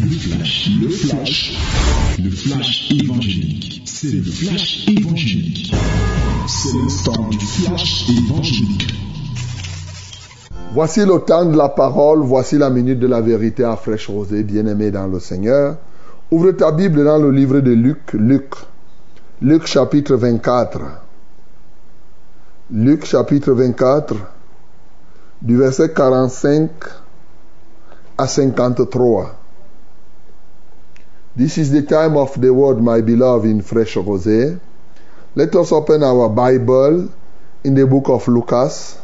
Le flash, le flash, le flash évangélique. C'est le flash évangélique. C'est le temps du flash évangélique. Voici le temps de la parole, voici la minute de la vérité à fraîche rosée, bien-aimé dans le Seigneur. Ouvre ta Bible dans le livre de Luc, Luc, Luc chapitre 24. Luc chapitre 24, du verset 45 à 53. This is the time of the word, my beloved, in fresh rosé. Let us open our Bible in the book of Lucas.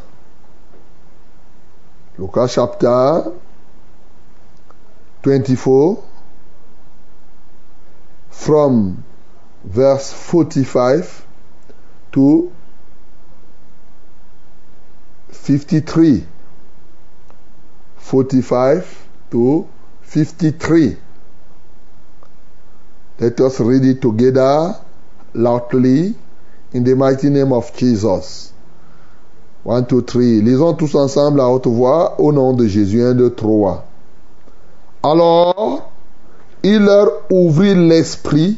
Lucas chapter 24 from verse 45 to 53. 45 to 53. Let us read it together loudly in the mighty name of Jesus. One, two, three. Lisons tous ensemble à haute voix au nom de Jésus, un, deux, trois. Alors, il leur ouvrit l'esprit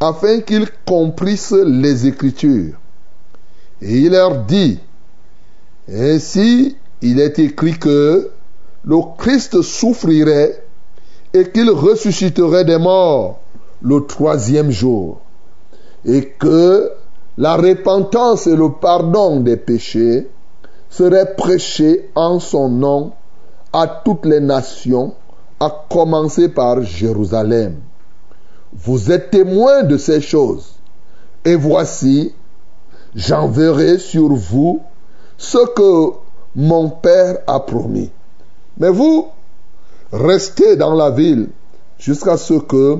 afin qu'ils comprissent les Écritures. Et il leur dit, ainsi il est écrit que le Christ souffrirait et qu'il ressusciterait des morts le troisième jour, et que la repentance et le pardon des péchés seraient prêchés en son nom à toutes les nations, à commencer par Jérusalem. Vous êtes témoins de ces choses, et voici, j'enverrai sur vous ce que mon Père a promis. Mais vous, restez dans la ville jusqu'à ce que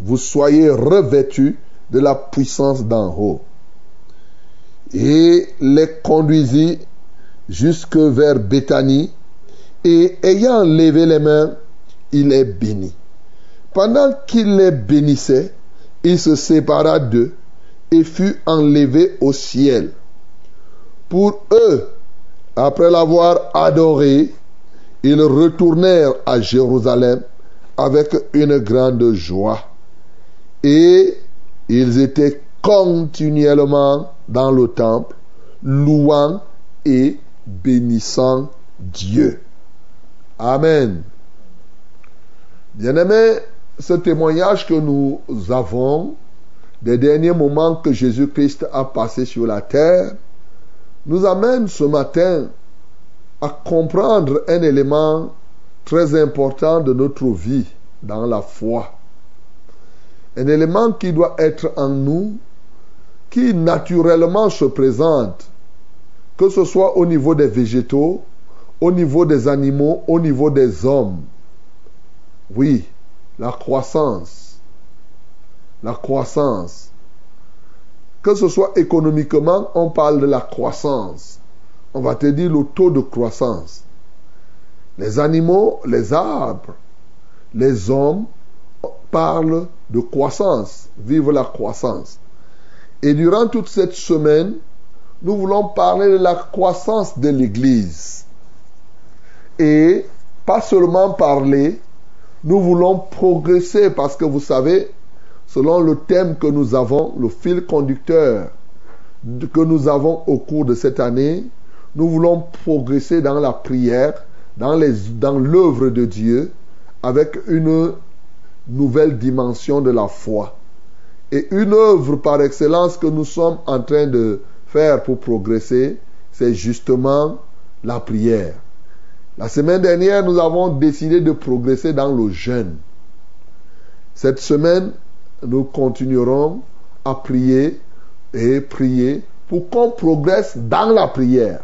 vous soyez revêtus de la puissance d'en haut. Et les conduisit jusque vers Béthanie, et ayant levé les mains, il les bénit. Pendant qu'il les bénissait, il se sépara d'eux et fut enlevé au ciel. Pour eux, après l'avoir adoré, ils retournèrent à Jérusalem avec une grande joie. Et ils étaient continuellement dans le temple, louant et bénissant Dieu. Amen. Bien-aimés, ce témoignage que nous avons des derniers moments que Jésus-Christ a passé sur la terre nous amène ce matin à comprendre un élément très important de notre vie dans la foi. Un élément qui doit être en nous, qui naturellement se présente, que ce soit au niveau des végétaux, au niveau des animaux, au niveau des hommes. Oui, la croissance. La croissance. Que ce soit économiquement, on parle de la croissance. On va te dire le taux de croissance. Les animaux, les arbres, les hommes parlent de croissance. Vive la croissance. Et durant toute cette semaine, nous voulons parler de la croissance de l'Église. Et pas seulement parler, nous voulons progresser parce que vous savez, selon le thème que nous avons, le fil conducteur que nous avons au cours de cette année, nous voulons progresser dans la prière, dans l'œuvre dans de Dieu, avec une nouvelle dimension de la foi. Et une œuvre par excellence que nous sommes en train de faire pour progresser, c'est justement la prière. La semaine dernière, nous avons décidé de progresser dans le jeûne. Cette semaine, nous continuerons à prier et prier pour qu'on progresse dans la prière.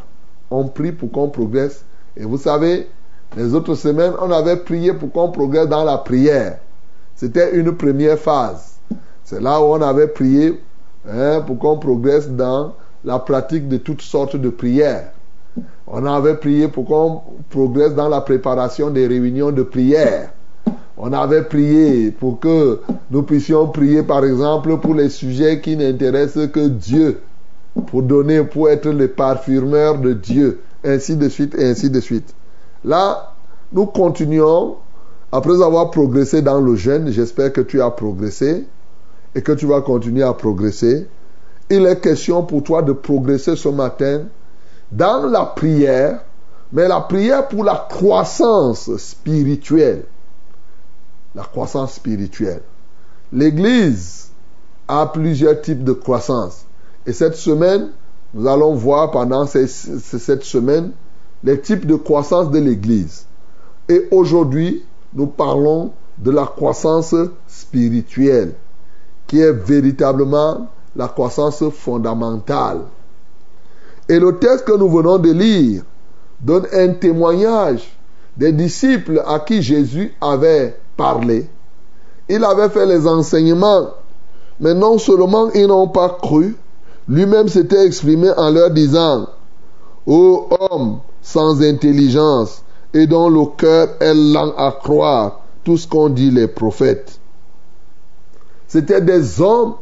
On prie pour qu'on progresse. Et vous savez, les autres semaines, on avait prié pour qu'on progresse dans la prière. C'était une première phase. C'est là où on avait prié hein, pour qu'on progresse dans la pratique de toutes sortes de prières. On avait prié pour qu'on progresse dans la préparation des réunions de prière. On avait prié pour que nous puissions prier, par exemple, pour les sujets qui n'intéressent que Dieu, pour donner, pour être les parfumeurs de Dieu, ainsi de suite, et ainsi de suite. Là, nous continuons après avoir progressé dans le jeûne, j'espère que tu as progressé et que tu vas continuer à progresser. Il est question pour toi de progresser ce matin dans la prière, mais la prière pour la croissance spirituelle. La croissance spirituelle. L'Église a plusieurs types de croissance. Et cette semaine, nous allons voir pendant cette semaine les types de croissance de l'Église. Et aujourd'hui, nous parlons de la croissance spirituelle, qui est véritablement la croissance fondamentale. Et le texte que nous venons de lire donne un témoignage des disciples à qui Jésus avait parlé. Il avait fait les enseignements, mais non seulement ils n'ont pas cru, lui-même s'était exprimé en leur disant, Ô homme sans intelligence et dont le cœur est lent à croire tout ce qu'ont dit les prophètes. C'était des hommes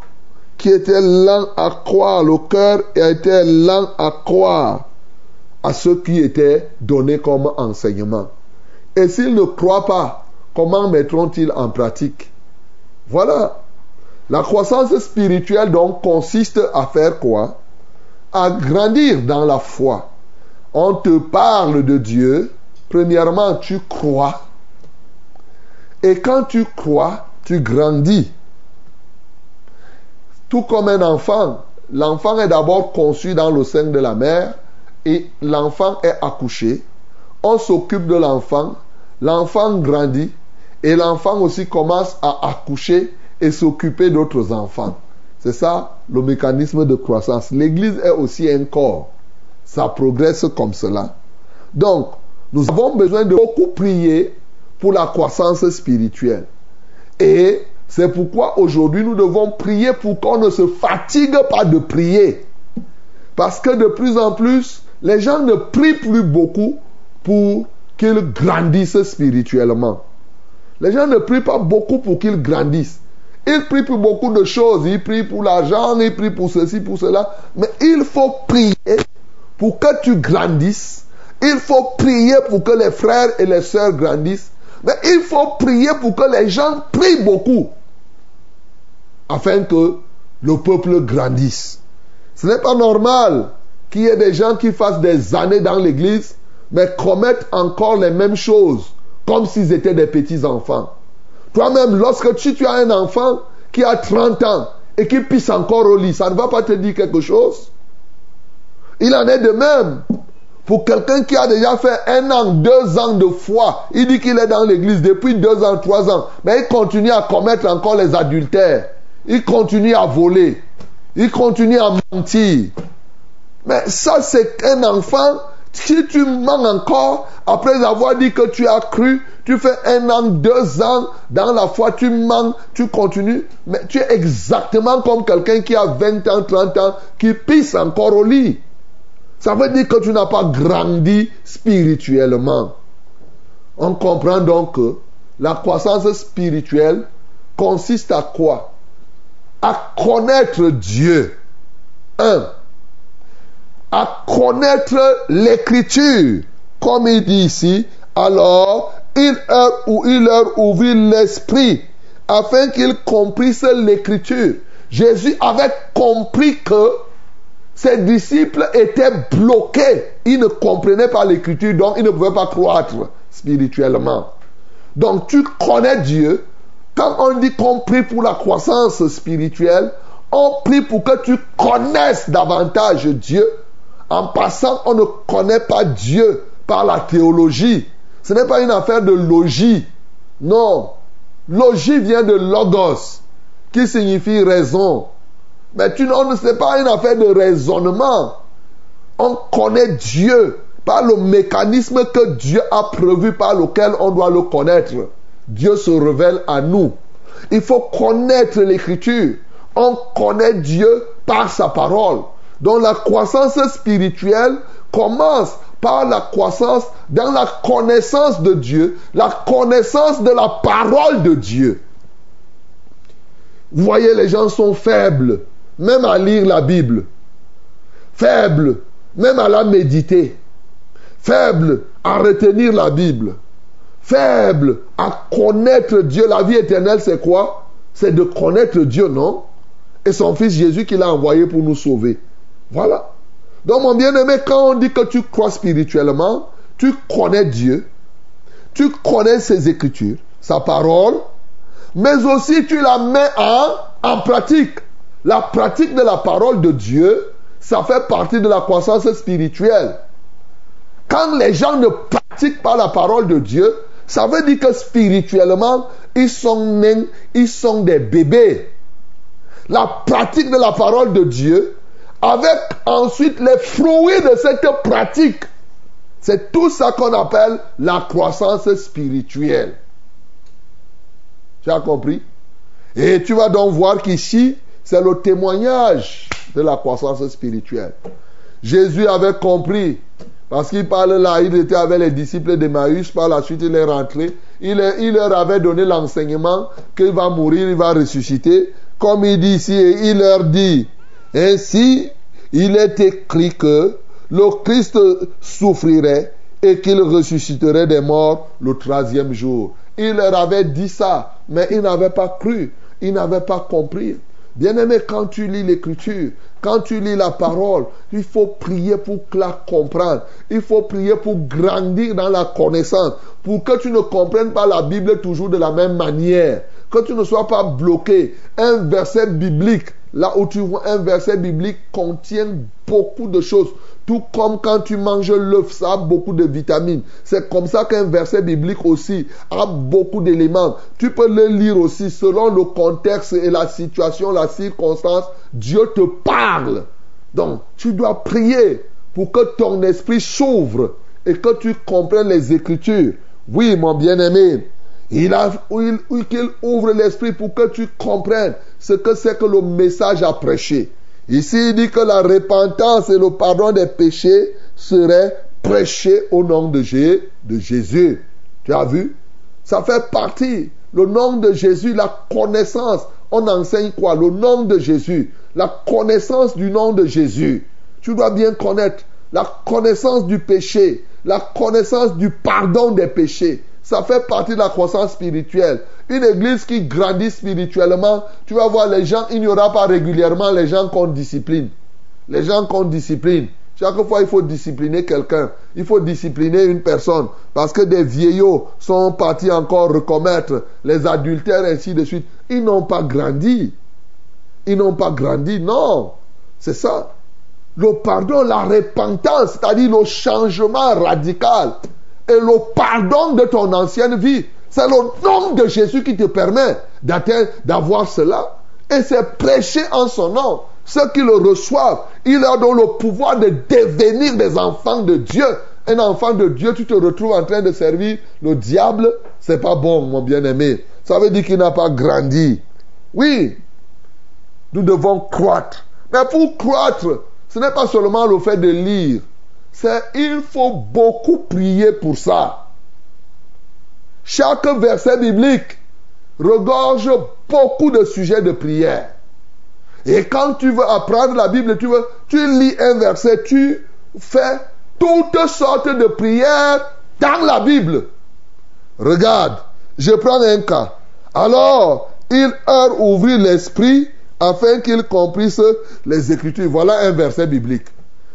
qui étaient lents à croire, le cœur était lent à croire à ce qui était donné comme enseignement. Et s'ils ne croient pas, comment mettront-ils en pratique? Voilà. La croissance spirituelle donc consiste à faire quoi? À grandir dans la foi. On te parle de Dieu. Premièrement, tu crois. Et quand tu crois, tu grandis. Tout comme un enfant, l'enfant est d'abord conçu dans le sein de la mère et l'enfant est accouché. On s'occupe de l'enfant, l'enfant grandit et l'enfant aussi commence à accoucher et s'occuper d'autres enfants. C'est ça le mécanisme de croissance. L'Église est aussi un corps. Ça progresse comme cela. Donc, nous avons besoin de beaucoup prier pour la croissance spirituelle. Et c'est pourquoi aujourd'hui nous devons prier pour qu'on ne se fatigue pas de prier. Parce que de plus en plus, les gens ne prient plus beaucoup pour qu'ils grandissent spirituellement. Les gens ne prient pas beaucoup pour qu'ils grandissent. Ils prient pour beaucoup de choses. Ils prient pour l'argent, ils prient pour ceci, pour cela. Mais il faut prier pour que tu grandisses. Il faut prier pour que les frères et les sœurs grandissent. Mais il faut prier pour que les gens prient beaucoup afin que le peuple grandisse. Ce n'est pas normal qu'il y ait des gens qui fassent des années dans l'église, mais commettent encore les mêmes choses, comme s'ils étaient des petits enfants. Toi-même, lorsque tu, tu as un enfant qui a 30 ans et qui pisse encore au lit, ça ne va pas te dire quelque chose. Il en est de même. Pour quelqu'un qui a déjà fait un an, deux ans de foi, il dit qu'il est dans l'église depuis deux ans, trois ans, mais il continue à commettre encore les adultères. Il continue à voler. Il continue à mentir. Mais ça, c'est un enfant. Si tu mens encore, après avoir dit que tu as cru, tu fais un an, deux ans dans la foi, tu mens, tu continues, mais tu es exactement comme quelqu'un qui a 20 ans, 30 ans, qui pisse encore au lit. Ça veut dire que tu n'as pas grandi spirituellement. On comprend donc que la croissance spirituelle consiste à quoi? À connaître Dieu. Un, à connaître l'écriture. Comme il dit ici, alors il leur, ou il leur ouvrit l'esprit afin qu'ils comprissent l'écriture. Jésus avait compris que ses disciples étaient bloqués. Ils ne comprenaient pas l'écriture, donc ils ne pouvaient pas croître spirituellement. Donc tu connais Dieu, quand on dit qu'on prie pour la croissance spirituelle, on prie pour que tu connaisses davantage Dieu. En passant, on ne connaît pas Dieu par la théologie. Ce n'est pas une affaire de logie. Non. Logie vient de logos, qui signifie raison. Mais tu ne sais pas une affaire de raisonnement. On connaît Dieu par le mécanisme que Dieu a prévu par lequel on doit le connaître. Dieu se révèle à nous. Il faut connaître l'écriture. On connaît Dieu par sa parole. Donc la croissance spirituelle commence par la croissance dans la connaissance de Dieu, la connaissance de la parole de Dieu. Vous voyez, les gens sont faibles, même à lire la Bible. Faibles, même à la méditer. Faibles à retenir la Bible faible à connaître Dieu. La vie éternelle, c'est quoi? C'est de connaître Dieu, non? Et son Fils Jésus qu'il a envoyé pour nous sauver. Voilà. Donc, mon bien-aimé, quand on dit que tu crois spirituellement, tu connais Dieu, tu connais ses écritures, sa parole, mais aussi tu la mets en, en pratique. La pratique de la parole de Dieu, ça fait partie de la croissance spirituelle. Quand les gens ne pratiquent pas la parole de Dieu, ça veut dire que spirituellement, ils sont nés, ils sont des bébés. La pratique de la parole de Dieu, avec ensuite les fruits de cette pratique, c'est tout ça qu'on appelle la croissance spirituelle. Tu as compris? Et tu vas donc voir qu'ici, c'est le témoignage de la croissance spirituelle. Jésus avait compris, parce qu'il parle là, il était avec les disciples d'Emmaüs, par la suite il est rentré, il, il leur avait donné l'enseignement qu'il va mourir, il va ressusciter, comme il dit ici, et il leur dit, ainsi il est écrit que le Christ souffrirait et qu'il ressusciterait des morts le troisième jour. Il leur avait dit ça, mais ils n'avaient pas cru, ils n'avaient pas compris. Bien-aimé, quand tu lis l'écriture, quand tu lis la parole, il faut prier pour la comprendre. Il faut prier pour grandir dans la connaissance, pour que tu ne comprennes pas la Bible toujours de la même manière, que tu ne sois pas bloqué. Un verset biblique, là où tu vois un verset biblique contient beaucoup de choses. Tout comme quand tu manges l'œuf, ça a beaucoup de vitamines. C'est comme ça qu'un verset biblique aussi a beaucoup d'éléments. Tu peux le lire aussi selon le contexte et la situation, la circonstance. Dieu te parle. Donc, tu dois prier pour que ton esprit s'ouvre et que tu comprennes les Écritures. Oui, mon bien-aimé, il a, qu'il ouvre l'esprit pour que tu comprennes ce que c'est que le message a prêché. Ici, il dit que la repentance et le pardon des péchés seraient prêchés au nom de, Jésus. Tu as vu? Ça fait partie. Le nom de Jésus, la connaissance. On enseigne quoi? Le nom de Jésus. La connaissance du nom de Jésus. Tu dois bien connaître la connaissance du péché, la connaissance du pardon des péchés. Ça fait partie de la croissance spirituelle. Une église qui grandit spirituellement, tu vas voir les gens, il n'y aura pas régulièrement les gens qu'on discipline. Les gens qu'on discipline. Chaque fois, il faut discipliner quelqu'un. Il faut discipliner une personne. Parce que des vieillots sont partis encore recommettre les adultères, ainsi de suite. Ils n'ont pas grandi. Ils n'ont pas grandi. Non. C'est ça. Le pardon, la repentance, c'est-à-dire le changement radical et le pardon de ton ancienne vie. C'est le nom de Jésus qui te permet d'avoir cela. Et c'est prêcher en son nom. Ceux qui le reçoivent, il leur donne le pouvoir de devenir des enfants de Dieu. Un enfant de Dieu, tu te retrouves en train de servir le diable, c'est pas bon, mon bien-aimé. Ça veut dire qu'il n'a pas grandi. Oui, nous devons croître. Mais pour croître, ce n'est pas seulement le fait de lire, il faut beaucoup prier pour ça. Chaque verset biblique regorge beaucoup de sujets de prière. Et quand tu veux apprendre la Bible, tu, tu lis un verset, tu fais toutes sortes de prières dans la Bible. Regarde, je prends un cas. Alors, il a ouvert l'esprit afin qu'il comprisse les Écritures. Voilà un verset biblique.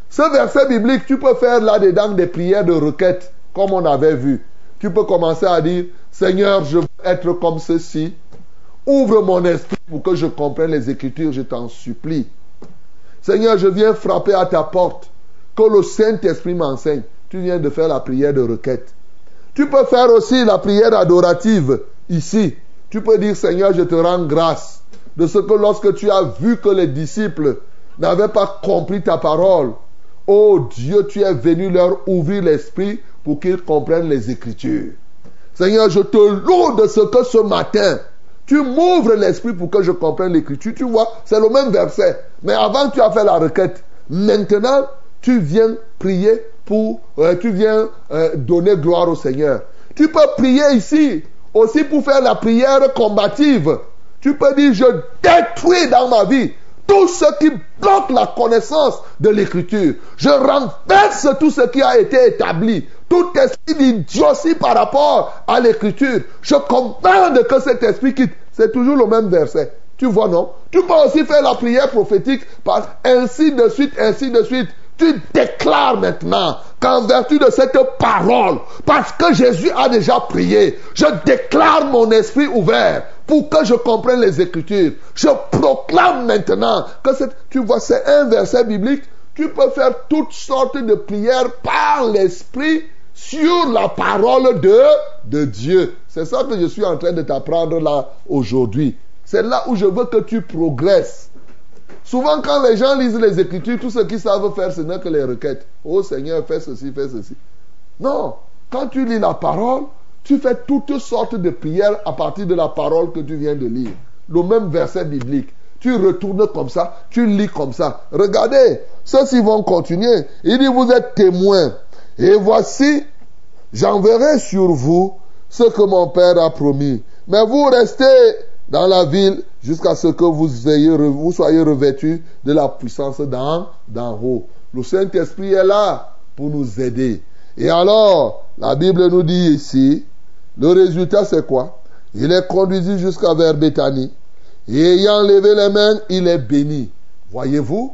Ce verset biblique, tu peux faire là-dedans des prières de requête, comme on avait vu. Tu peux commencer à dire, Seigneur, je veux être comme ceci. Ouvre mon esprit pour que je comprenne les Écritures, je t'en supplie. Seigneur, je viens frapper à ta porte. Que le Saint-Esprit m'enseigne. Tu viens de faire la prière de requête. Tu peux faire aussi la prière adorative ici. Tu peux dire, Seigneur, je te rends grâce de ce que lorsque tu as vu que les disciples n'avaient pas compris ta parole, Oh Dieu, tu es venu leur ouvrir l'esprit pour qu'ils comprennent les Écritures. Seigneur, je te loue de ce que ce matin, tu m'ouvres l'esprit pour que je comprenne l'Écriture. Tu vois, c'est le même verset. Mais avant, tu as fait la requête. Maintenant, tu viens prier pour, euh, tu viens euh, donner gloire au Seigneur. Tu peux prier ici aussi pour faire la prière combative. Tu peux dire, je détruis dans ma vie tout ce qui bloque la connaissance de l'écriture. Je renverse tout ce qui a été établi. Tout esprit d'idiotie par rapport à l'écriture. Je comprends que cet esprit quitte. C'est toujours le même verset. Tu vois, non? Tu peux aussi faire la prière prophétique par ainsi de suite, ainsi de suite. Tu déclares maintenant qu'en vertu de cette parole, parce que Jésus a déjà prié, je déclare mon esprit ouvert pour que je comprenne les Écritures. Je proclame maintenant que tu vois, c'est un verset biblique. Tu peux faire toutes sortes de prières par l'Esprit sur la parole de, de Dieu. C'est ça que je suis en train de t'apprendre là aujourd'hui. C'est là où je veux que tu progresses. Souvent, quand les gens lisent les Écritures, tout ce qu'ils savent faire, ce n'est que les requêtes. Oh Seigneur, fais ceci, fais ceci. Non. Quand tu lis la parole, tu fais toutes sortes de prières à partir de la parole que tu viens de lire. Le même verset biblique. Tu retournes comme ça, tu lis comme ça. Regardez, ceux-ci vont continuer. Il dit, vous êtes témoins. Et voici, j'enverrai sur vous ce que mon Père a promis. Mais vous restez dans la ville jusqu'à ce que vous, ayez, vous soyez revêtus de la puissance d'en, haut. Le Saint-Esprit est là pour nous aider. Et alors, la Bible nous dit ici, le résultat c'est quoi? Il est conduit jusqu'à vers Béthanie. Et ayant levé les mains, il est béni. Voyez-vous,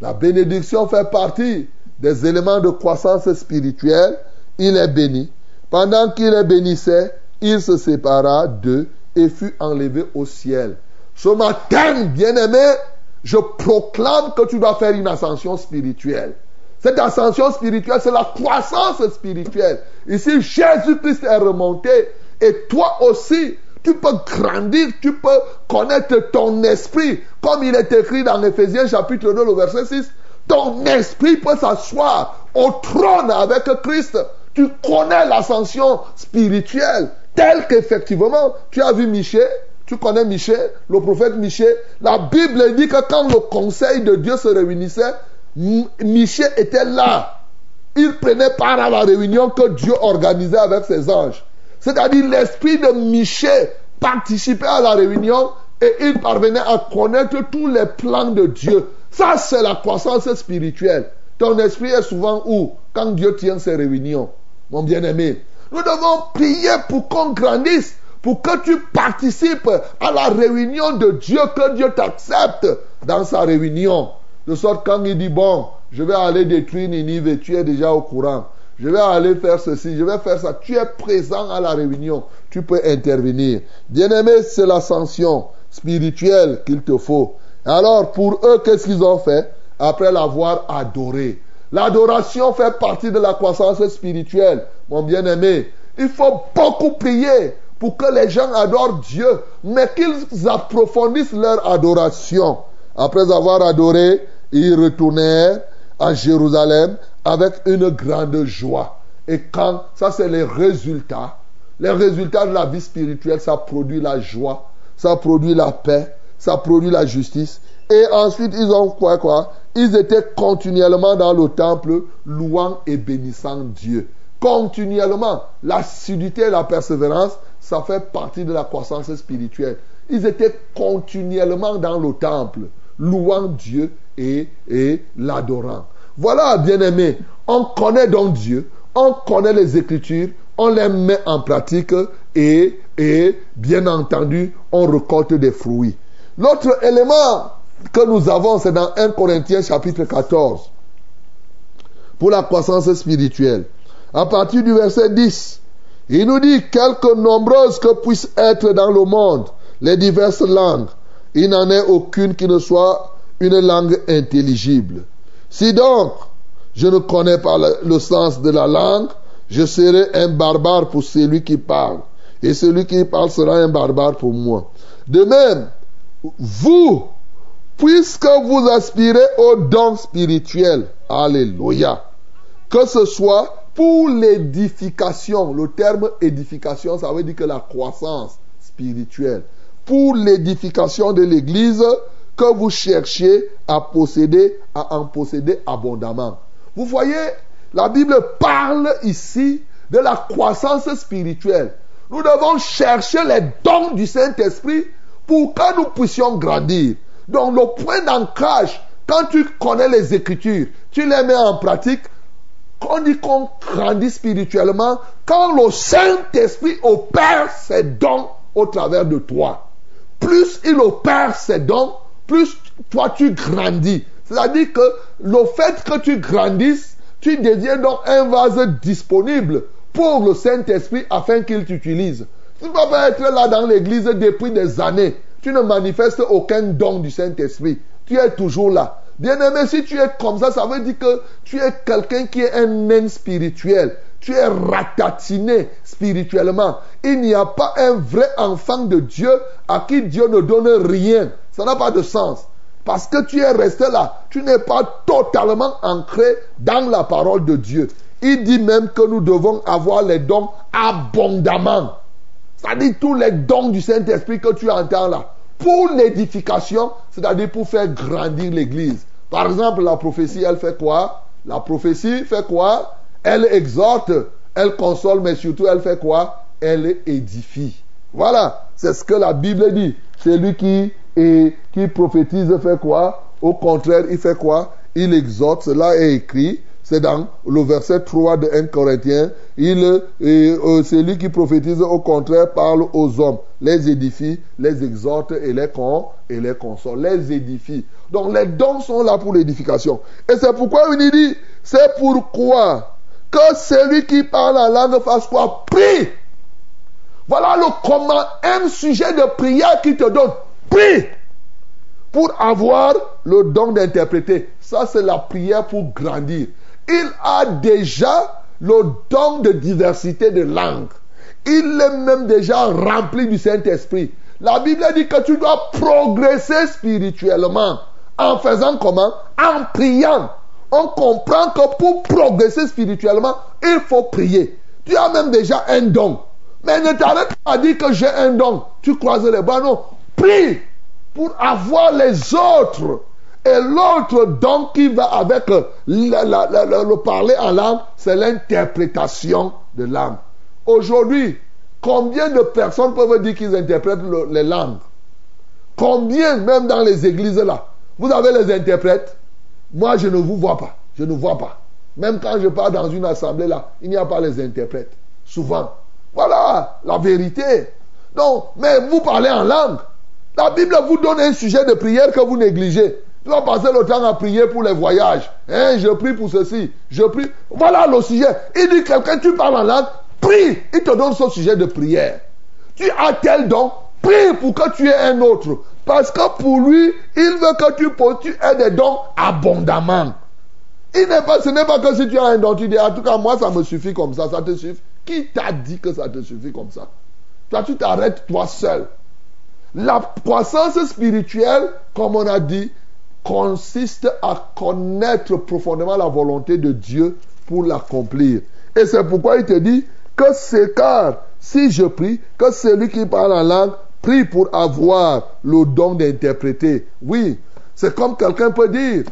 la bénédiction fait partie des éléments de croissance spirituelle. Il est béni. Pendant qu'il est bénissait, il se sépara d'eux et fut enlevé au ciel. Ce matin, bien-aimé, je proclame que tu dois faire une ascension spirituelle. Cette ascension spirituelle, c'est la croissance spirituelle. Ici, Jésus-Christ est remonté et toi aussi, tu peux grandir, tu peux connaître ton esprit. Comme il est écrit dans Ephésiens chapitre 2, le verset 6, ton esprit peut s'asseoir au trône avec Christ. Tu connais l'ascension spirituelle. Tel qu'effectivement, tu as vu Michel, tu connais Michel, le prophète Michel. La Bible dit que quand le conseil de Dieu se réunissait, Michel était là. Il prenait part à la réunion que Dieu organisait avec ses anges. C'est-à-dire l'esprit de Michel participait à la réunion et il parvenait à connaître tous les plans de Dieu. Ça, c'est la croissance spirituelle. Ton esprit est souvent où? Quand Dieu tient ses réunions, mon bien-aimé. Nous devons prier pour qu'on grandisse, pour que tu participes à la réunion de Dieu, que Dieu t'accepte dans sa réunion. De sorte quand il dit, bon, je vais aller détruire Ninive, tu es déjà au courant. Je vais aller faire ceci, je vais faire ça. Tu es présent à la réunion. Tu peux intervenir. Bien-aimé, c'est l'ascension spirituelle qu'il te faut. Alors, pour eux, qu'est-ce qu'ils ont fait Après l'avoir adoré? L'adoration fait partie de la croissance spirituelle, mon bien-aimé. Il faut beaucoup prier pour que les gens adorent Dieu, mais qu'ils approfondissent leur adoration. Après avoir adoré, ils retournèrent à Jérusalem avec une grande joie. Et quand, ça c'est les résultats, les résultats de la vie spirituelle, ça produit la joie, ça produit la paix, ça produit la justice. Et ensuite, ils ont quoi, quoi? Ils étaient continuellement dans le temple, louant et bénissant Dieu. Continuellement. L'assiduité et la persévérance, ça fait partie de la croissance spirituelle. Ils étaient continuellement dans le temple, louant Dieu et, l'adorant. Voilà, bien-aimés, on connaît donc Dieu, on connaît les Écritures, on les met en pratique et, et bien entendu, on récolte des fruits. L'autre élément que nous avons, c'est dans 1 Corinthiens chapitre 14, pour la croissance spirituelle. À partir du verset 10, il nous dit, quelque nombreuses que puissent être dans le monde les diverses langues, il n'en est aucune qui ne soit une langue intelligible. Si donc je ne connais pas le, sens de la langue, je serai un barbare pour celui qui parle. Et celui qui parle sera un barbare pour moi. De même, vous, puisque vous aspirez au don spirituel, alléluia, que ce soit pour l'édification, le terme édification, ça veut dire que la croissance spirituelle, pour l'édification de l'Église, que vous cherchiez à posséder, à en posséder abondamment. Vous voyez, la Bible parle ici de la croissance spirituelle. Nous devons chercher les dons du Saint-Esprit pour que nous puissions grandir. Donc le point d'ancrage, quand tu connais les Écritures, tu les mets en pratique, on dit qu'on grandit spirituellement quand le Saint-Esprit opère ses dons au travers de toi. Plus il opère ses dons, plus toi tu grandis. C'est-à-dire que le fait que tu grandisses, tu deviens donc un vase disponible pour le Saint-Esprit afin qu'il t'utilise. Tu ne peux pas être là dans l'église depuis des années. Tu ne manifestes aucun don du Saint-Esprit. Tu es toujours là. Bien-aimé, si tu es comme ça, ça veut dire que tu es quelqu'un qui est un nain spirituel. Tu es ratatiné spirituellement. Il n'y a pas un vrai enfant de Dieu à qui Dieu ne donne rien. Ça n'a pas de sens. Parce que tu es resté là. Tu n'es pas totalement ancré dans la parole de Dieu. Il dit même que nous devons avoir les dons abondamment. C'est-à-dire tous les dons du Saint-Esprit que tu entends là pour l'édification, c'est-à-dire pour faire grandir l'Église. Par exemple, la prophétie, elle fait quoi? La prophétie fait quoi? Elle exhorte, elle console, mais surtout, elle fait quoi? Elle édifie. Voilà, c'est ce que la Bible dit. Celui qui, qui prophétise fait quoi? Au contraire, il fait quoi? Il exhorte, cela est écrit. C'est dans le verset 3 de 1 Corinthiens. Il, euh, celui qui prophétise au contraire parle aux hommes, les édifie, les exhorte et les et les console, les édifie. Donc les dons sont là pour l'édification. Et c'est pourquoi il dit, c'est pourquoi que celui qui parle en langue fasse quoi Prie. Voilà le comment, un sujet de prière qui te donne. Prie pour avoir le don d'interpréter. Ça, c'est la prière pour grandir il a déjà le don de diversité de langues. Il est même déjà rempli du Saint-Esprit. La Bible dit que tu dois progresser spirituellement. En faisant comment? En priant. On comprend que pour progresser spirituellement, il faut prier. Tu as même déjà un don. Mais ne t'arrête pas à dire que j'ai un don. Tu croises les bras. Non. Prie pour avoir les autres et l'autre don qui va avec le parler en langue, c'est l'interprétation de langue. Aujourd'hui, combien de personnes peuvent dire qu'ils interprètent les langues? Combien, même dans les églises là Vous avez les interprètes? Moi, je ne vous vois pas. Je ne vois pas. Même quand je pars dans une assemblée là, il n'y a pas les interprètes. Souvent. Voilà la vérité. Donc, mais vous parlez en langue. La Bible vous donne un sujet de prière que vous négligez. Tu vas passer le temps à prier pour les voyages. Hein, je prie pour ceci. Je prie. Voilà le sujet. Il dit quelqu'un, tu parles en langue, prie. Il te donne ce sujet de prière. Tu as tel don, prie pour que tu aies un autre. Parce que pour lui, il veut que tu, aies des dons abondamment. Il pas, ce n'est pas que si tu as un don, tu dis, en tout cas, moi, ça me suffit comme ça, ça te suffit. Qui t'a dit que ça te suffit comme ça? Toi, tu t'arrêtes toi seul. La croissance spirituelle, comme on a dit, consiste à connaître profondément la volonté de Dieu pour l'accomplir. Et c'est pourquoi il te dit que c'est car si je prie, que celui qui parle en langue prie pour avoir le don d'interpréter. Oui, c'est comme quelqu'un peut dire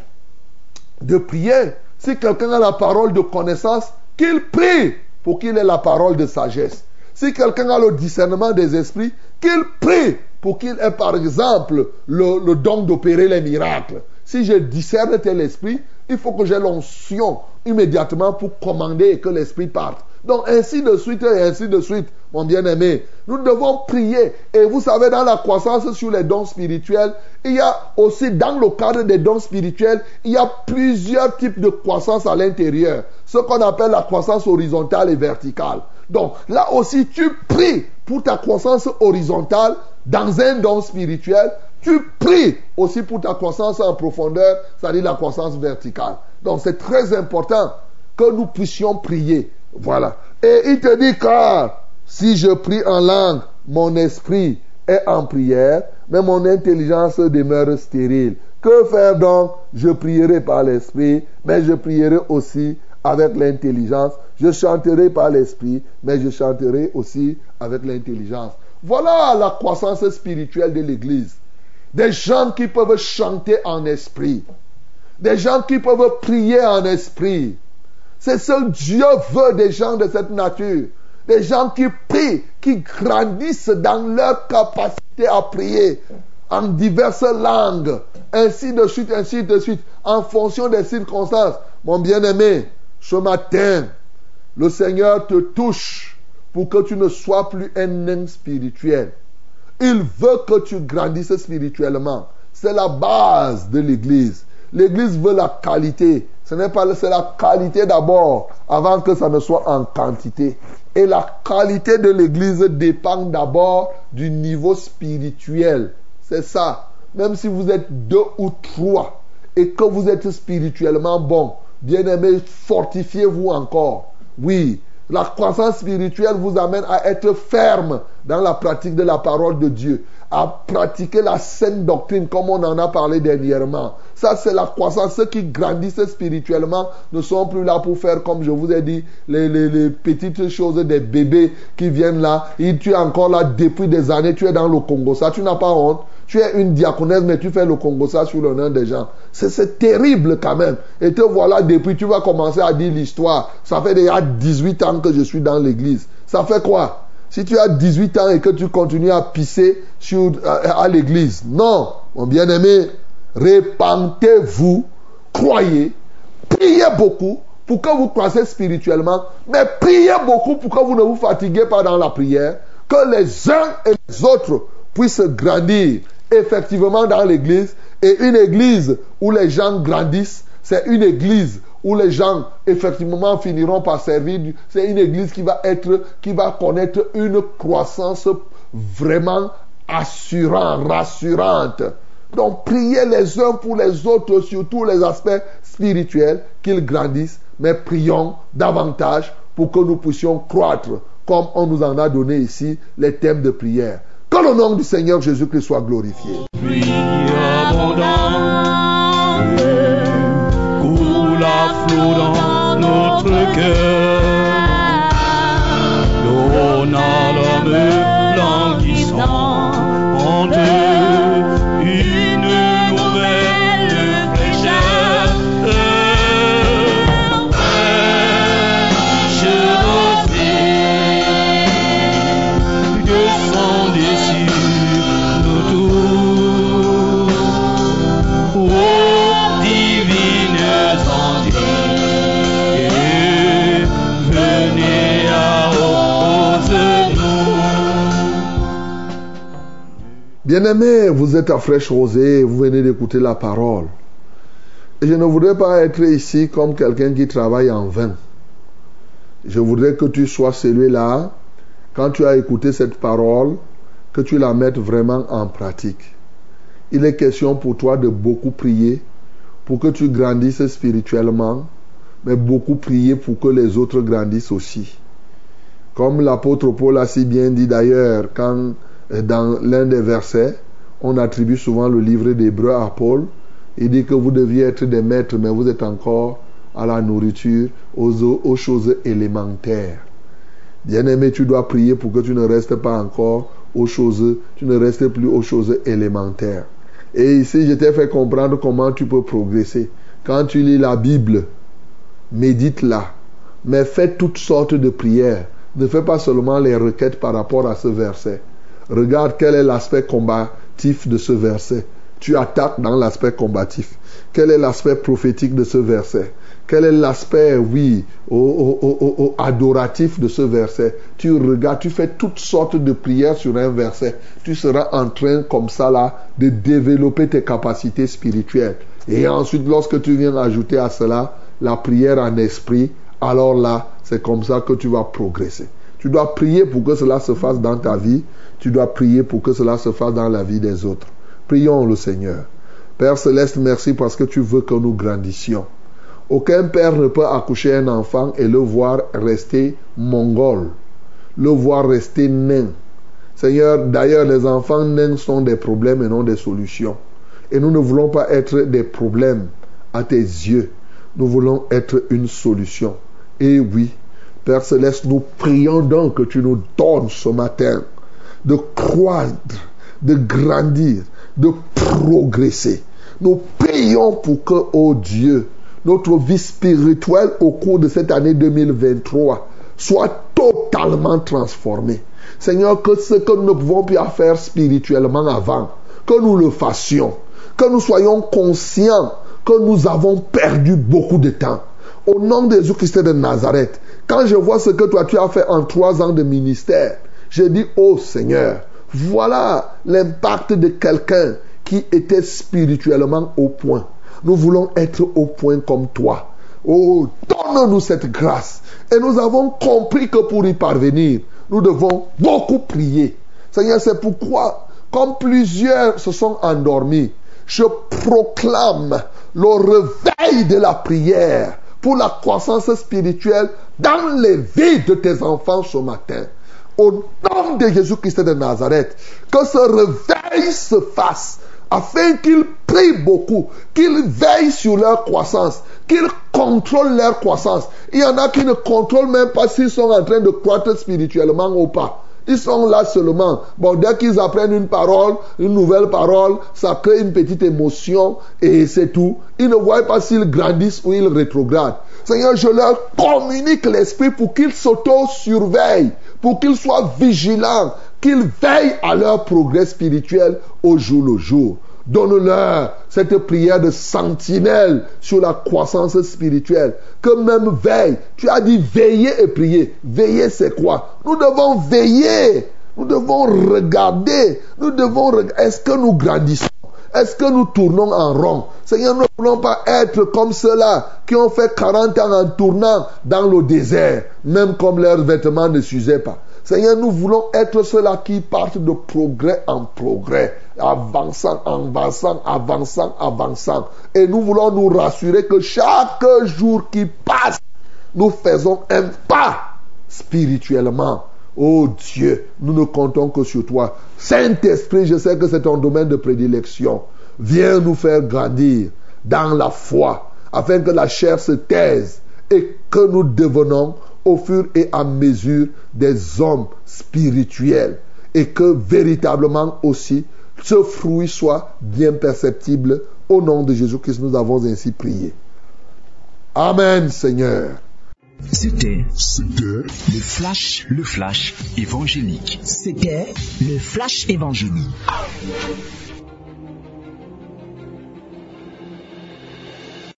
de prier. Si quelqu'un a la parole de connaissance, qu'il prie pour qu'il ait la parole de sagesse. Si quelqu'un a le discernement des esprits, qu'il prie pour qu'il ait par exemple le, don d'opérer les miracles. Si je discerne tel esprit, il faut que j'ai l'onction immédiatement pour commander et que l'esprit parte. Donc ainsi de suite et ainsi de suite, mon bien-aimé. Nous devons prier. Et vous savez, dans la croissance sur les dons spirituels, il y a aussi dans le cadre des dons spirituels, il y a plusieurs types de croissance à l'intérieur. Ce qu'on appelle la croissance horizontale et verticale. Donc là aussi, tu pries pour ta croissance horizontale dans un don spirituel. Tu pries aussi pour ta croissance en profondeur, c'est-à-dire la croissance verticale. Donc c'est très important que nous puissions prier. Voilà. Et il te dit car si je prie en langue, mon esprit est en prière, mais mon intelligence demeure stérile. Que faire donc? Je prierai par l'esprit, mais je prierai aussi avec l'intelligence. Je chanterai par l'esprit, mais je chanterai aussi avec l'intelligence. Voilà la croissance spirituelle de l'Église. Des gens qui peuvent chanter en esprit. Des gens qui peuvent prier en esprit. C'est ce que Dieu veut des gens de cette nature. Des gens qui prient, qui grandissent dans leur capacité à prier. en diverses langues, ainsi de suite, ainsi de suite, en fonction des circonstances. Mon bien-aimé, ce matin, le Seigneur te touche pour que tu ne sois plus un nain spirituel. Il veut que tu grandisses spirituellement. C'est la base de l'Église. L'Église veut la qualité. Ce n'est pas c'est la qualité d'abord avant que ça ne soit en quantité. Et la qualité de l'Église dépend d'abord du niveau spirituel. C'est ça. Même si vous êtes deux ou trois et que vous êtes spirituellement bon, bien aimé, fortifiez-vous encore. Oui, la croissance spirituelle vous amène à être ferme dans la pratique de la parole de Dieu, à pratiquer la saine doctrine comme on en a parlé dernièrement. Ça, c'est la croissance. Ceux qui grandissent spirituellement ne sont plus là pour faire, comme je vous ai dit, les, petites choses des bébés qui viennent là. Et tu es encore là depuis des années, tu es dans le Congo. Ça, tu n'as pas honte. Tu es une diaconesse, mais tu fais le Congo ça sur le nom des gens. C'est terrible quand même. Et te voilà depuis, tu vas commencer à dire l'histoire. Ça fait déjà 18 ans que je suis dans l'église. Ça fait quoi? Si tu as 18 ans et que tu continues à pisser à, l'église. Non, mon bien-aimé, répentez-vous, croyez, priez beaucoup pour que vous croissez spirituellement, mais priez beaucoup pour que vous ne vous fatiguez pas dans la prière, que les uns et les autres puissent grandir effectivement dans l'église. Et une église où les gens grandissent, c'est une église où les gens effectivement finiront par servir. C'est une église qui va être, qui va connaître une croissance vraiment assurante, rassurante. Donc priez les uns pour les autres sur tous les aspects spirituels qu'ils grandissent, mais prions davantage pour que nous puissions croître comme on nous en a donné ici les thèmes de prière. Que le nom du Seigneur Jésus-Christ soit glorifié. Bien-aimés, vous êtes à fraîche rosée, vous venez d'écouter la parole. Et je ne voudrais pas être ici comme quelqu'un qui travaille en vain. Je voudrais que tu sois celui-là, quand tu as écouté cette parole, que tu la mettes vraiment en pratique. Il est question pour toi de beaucoup prier pour que tu grandisses spirituellement, mais beaucoup prier pour que les autres grandissent aussi. Comme l'apôtre Paul a si bien dit d'ailleurs, quand dans l'un des versets, on attribue souvent le livre d'Hébreu à Paul, il dit que vous deviez être des maîtres, mais vous êtes encore à la nourriture, aux, aux choses élémentaires. Bien-aimé, tu dois prier pour que tu ne restes pas encore aux choses, tu ne restes plus aux choses élémentaires. Et ici, je t'ai fait comprendre comment tu peux progresser. Quand tu lis la Bible, médite-la, mais fais toutes sortes de prières. Ne fais pas seulement les requêtes par rapport à ce verset. Regarde quel est l'aspect combatif de ce verset. Tu attaques dans l'aspect combatif. Quel est l'aspect prophétique de ce verset? Quel est l'aspect, oui, adoratif de ce verset? Tu regardes, tu fais toutes sortes de prières sur un verset. Tu seras en train, comme ça, là, de développer tes capacités spirituelles. Et ensuite, lorsque tu viens ajouter à cela la prière en esprit, alors là, c'est comme ça que tu vas progresser. Tu dois prier pour que cela se fasse dans ta vie. Tu dois prier pour que cela se fasse dans la vie des autres. Prions le Seigneur. Père céleste, merci parce que tu veux que nous grandissions. Aucun père ne peut accoucher un enfant et le voir rester mongol, le voir rester nain. Seigneur, d'ailleurs, les enfants nains sont des problèmes et non des solutions. Et nous ne voulons pas être des problèmes à tes yeux. Nous voulons être une solution. Et oui, Père céleste, nous prions donc que tu nous donnes ce matin de croître, de grandir, de progresser. Nous prions pour que, oh Dieu, notre vie spirituelle au cours de cette année 2023 soit totalement transformée. Seigneur, que ce que nous ne pouvons plus faire spirituellement avant, que nous le fassions, que nous soyons conscients que nous avons perdu beaucoup de temps. Au nom de Jésus-Christ de Nazareth, quand je vois ce que toi tu as fait en trois ans de ministère, je dis, oh Seigneur, voilà l'impact de quelqu'un qui était spirituellement au point. Nous voulons être au point comme toi. Oh, donne-nous cette grâce. Et nous avons compris que pour y parvenir, nous devons beaucoup prier. Seigneur, c'est pourquoi, comme plusieurs se sont endormis, je proclame le réveil de la prière pour la croissance spirituelle dans les vies de tes enfants ce matin. Au nom de Jésus-Christ de Nazareth, que ce réveil se fasse afin qu'ils prient beaucoup, qu'ils veillent sur leur croissance, qu'ils contrôlent leur croissance. Il y en a qui ne contrôlent même pas s'ils sont en train de croître spirituellement ou pas. Ils sont là seulement. Bon, dès qu'ils apprennent une parole, une nouvelle parole, ça crée une petite émotion et c'est tout. Ils ne voient pas s'ils grandissent ou ils rétrogradent. Seigneur, je leur communique l'esprit pour qu'ils s'auto-surveillent, pour qu'ils soient vigilants, qu'ils veillent à leur progrès spirituel au jour le jour. Donne-leur cette prière de sentinelle sur la croissance spirituelle. Que même veille. Tu as dit veiller et prier. Veiller, c'est quoi? Nous devons veiller. Nous devons regarder. Nous devons. Est-ce que nous grandissons? Est-ce que nous tournons en rond? Seigneur, nous ne voulons pas être comme ceux-là qui ont fait 40 ans en tournant dans le désert, même comme leurs vêtements ne s'usaient pas. Seigneur, nous voulons être ceux-là qui partent de progrès en progrès, avançant, avançant, avançant, avançant. Et nous voulons nous rassurer que chaque jour qui passe, nous faisons un pas spirituellement. Oh Dieu, nous ne comptons que sur toi. Saint-Esprit, je sais que c'est ton domaine de prédilection. Viens nous faire grandir dans la foi, afin que la chair se taise et que nous devenons au fur et à mesure des hommes spirituels et que véritablement aussi ce fruit soit bien perceptible. Au nom de Jésus-Christ, nous avons ainsi prié. Amen, Seigneur. C'était C'était le flash, le flash évangélique. C'était le flash évangélique.